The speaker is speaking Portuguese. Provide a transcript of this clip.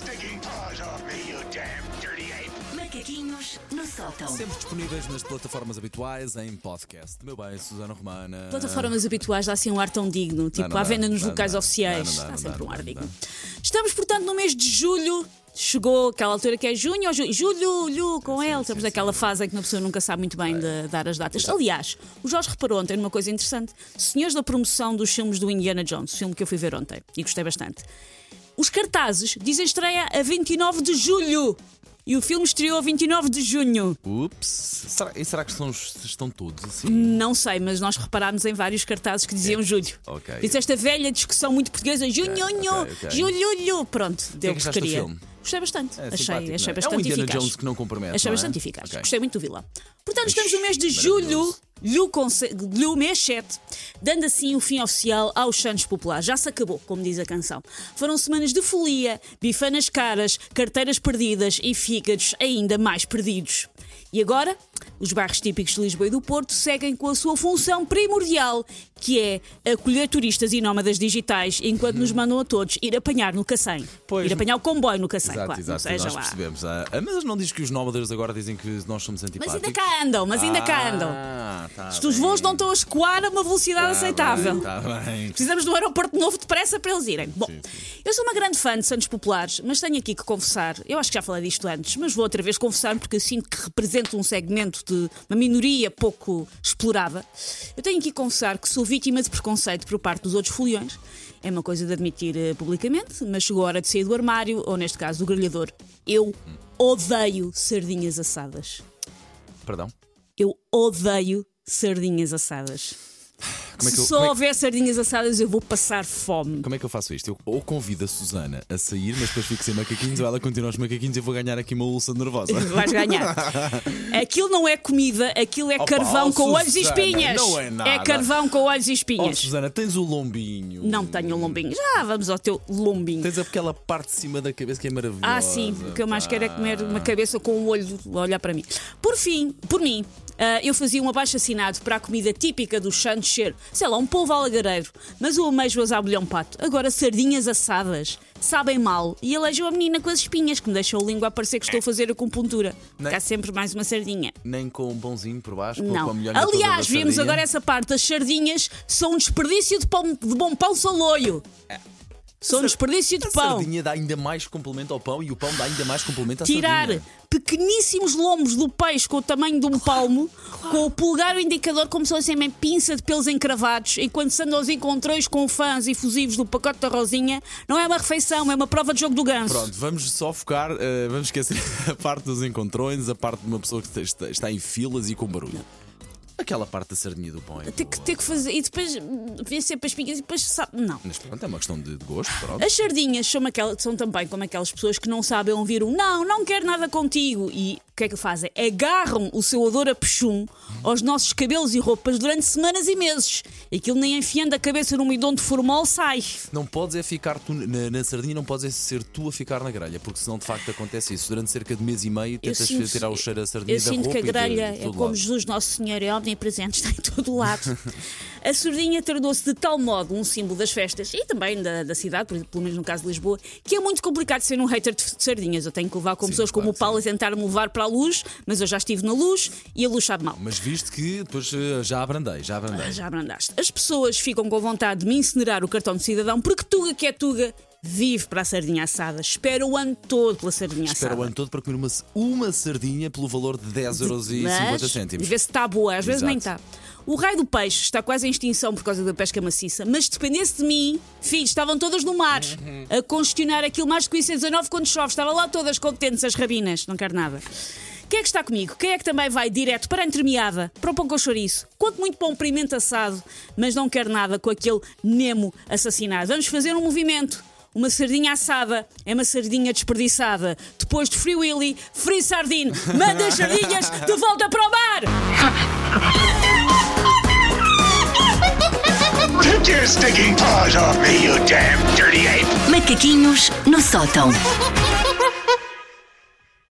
stinking paws off me, you damn dirty ape! Macaquinhos no sótão. Sempre disponíveis nas plataformas habituais em podcast. Meu bem, Susana Romana. Plataformas habituais dá assim um ar tão digno, tipo não à venda nos não locais dá, oficiais. não dá, não Dá dá, sempre um ar digno. Estamos, portanto, no mês de julho. Chegou aquela altura que é junho ou julho, julho, julho com ele. Estamos naquela fase em que uma pessoa nunca sabe muito bem de dar as datas. Aliás, o Jorge reparou ontem numa coisa interessante. Senhores da promoção dos filmes do Indiana Jones, filme que eu fui ver ontem e gostei bastante. Os cartazes dizem estreia a 29 de julho. E o filme estreou a 29 de junho. Ups. Será, e será que estão, estão todos assim? Não sei, mas nós reparámos em vários cartazes que diziam julho. Ok. Diz esta velha discussão muito portuguesa: junho, ok, ok. julho, Pronto, deu o que do queria. Gostei bastante. É achei achei é? bastante É um Indiana eficaz. Jones que não compromete, Achei não é? bastante eficaz. Ok. Gostei muito do vilão. Portanto, estamos no mês de julho, julho, mês 7, dando assim o fim oficial aos Santos Populares. Já se acabou, como diz a canção. Foram semanas de folia, bifanas caras, carteiras perdidas e fígados ainda mais perdidos. E agora, os bairros típicos de Lisboa e do Porto seguem com a sua função primordial, que é acolher turistas e nómadas digitais, enquanto nos mandam a todos ir apanhar no Cacém. Pois. ir apanhar o comboio no Cacém, Exato, claro. exato. seja nós lá. percebemos. Ah, ah, mas não diz que os nómadas agora dizem que nós somos Mas antipáticos. ainda cá andam, mas ainda cá andam. Ah, tá Os bem. voos não estão a escoar a uma velocidade aceitável. Está bem. Precisamos de um aeroporto novo depressa para eles irem. Bom, Sim, eu sou uma grande fã de Santos Populares, mas tenho aqui que confessar, eu acho que já falei disto antes, mas vou outra vez confessar porque eu sinto que represento um segmento de uma minoria pouco explorada. Eu tenho que confessar que sou vítima de preconceito por parte dos outros foliões. É uma coisa de admitir eh, publicamente, mas chegou a hora de sair do armário, ou neste caso do grelhador. Eu odeio sardinhas assadas. Perdão. Eu odeio sardinhas assadas. É Se eu- só é que- houver sardinhas assadas, eu vou passar fome. Como é que eu faço isto? Eu ou convido a Susana a sair, mas depois fico sem macaquinhos, ou ela continua os macaquinhos e eu vou ganhar aqui uma ulça nervosa. Vais ganhar. Aquilo não é comida, aquilo é Opa, carvão oh, com olhos e Susana, espinhas. não é nada. carvão com olhos e Oh, espinhas. Susana, tens o lombinho. não tenho um lombinho. Já vamos ao teu lombinho. Tens aquela parte de cima da cabeça que é maravilhosa. Ah, sim, o que eu mais quero é comer uma cabeça com um olho a olhar para mim. Por fim, por mim, ah, eu fazia um abaixo assinado para a comida típica dos Santos ser, sei lá, um polvo alagareiro, mas o ameijoas à bolhão pato. Agora, sardinhas assadas sabem mal e alejam a menina com as espinhas que me deixam a língua a parecer que estou a fazer acupuntura. Não. Cá sempre mais uma sardinha. Nem com um pãozinho por baixo, com- com a Não. toda Aliás, vimos agora essa parte. As sardinhas são um desperdício de, pão, de bom pão saloio. São um desperdício de A pão. sardinha dá ainda mais complemento ao pão e o pão dá ainda mais complemento à tirar sardinha. pequeníssimos lombos do peixe com o tamanho de um palmo, com o polegar o indicador como se fosse uma pinça de pelos encravados, enquanto se andam aos encontrões com fãs efusivos do pacote da Rosinha, não é uma refeição, é uma prova de jogo do ganso. Pronto, vamos só focar, eh, vamos esquecer a parte dos encontrões, a parte de uma pessoa que está, está em filas e com barulho. Aquela parte da sardinha do pão é Ter que, ter que fazer. E depois ver sempre as pingas e depois sabe. Não. Mas pronto, é uma questão de de gosto, pronto. As sardinhas são, aquela- são também como aquelas pessoas que não sabem ouvir um não, não quero nada contigo. E que é que fazem? Agarram o seu odor a pechum aos nossos cabelos e roupas durante semanas e meses. E aquilo nem enfiando a cabeça num bidão de formol sai. Não podes é ficar tu na, na sardinha, não podes é ser tu a ficar na grelha, porque senão de facto acontece isso. Durante cerca de mês e meio tentas sinto- tirar o cheiro da sardinha Eu da sinto roupa que a e de- grelha de é como lado. Jesus Nosso Senhor é omnipresente, está em todo lado. a sardinha tornou-se de tal modo um símbolo das festas e também da, da cidade, por- pelo menos no caso de Lisboa, que é muito complicado ser um hater de, de sardinhas. Eu tenho que levar com Sim, pessoas como claro o Paulo a tentar-me levar para a luz, mas eu já estive na luz e a luz sabe mal. Mas viste que depois eh, já abrandei, já abrandei. Ah, Já abrandaste. As pessoas ficam com vontade de me incinerar o cartão de cidadão porque Tuga que é Tuga vive para a sardinha assada. Espera o ano todo pela sardinha Espera assada. o ano todo para comer uma, uma sardinha pelo valor de 10,50€. Mas, cêntimos. vê se está boa, às vezes nem está. O raio do peixe está quase em extinção por causa da pesca maciça, mas se dependesse de mim, filhos, estavam todas no mar, Uhum. a congestionar aquilo mais que o IC19 quando chove. Estavam lá todas contentes, as rabinas, não quero nada. Quem é que está comigo? Quem é que também vai direto para a entremeada, para o pão com chouriço? Quanto muito para um pimento assado, mas não quer nada com aquele Nemo assassinado. Vamos fazer um movimento. Uma sardinha assada é uma sardinha desperdiçada. Depois de Free Willy, Free Sardine, manda as sardinhas de volta para o mar! Take your stinking paws off me, you damn dirty ape! Macaquinhos no sótão.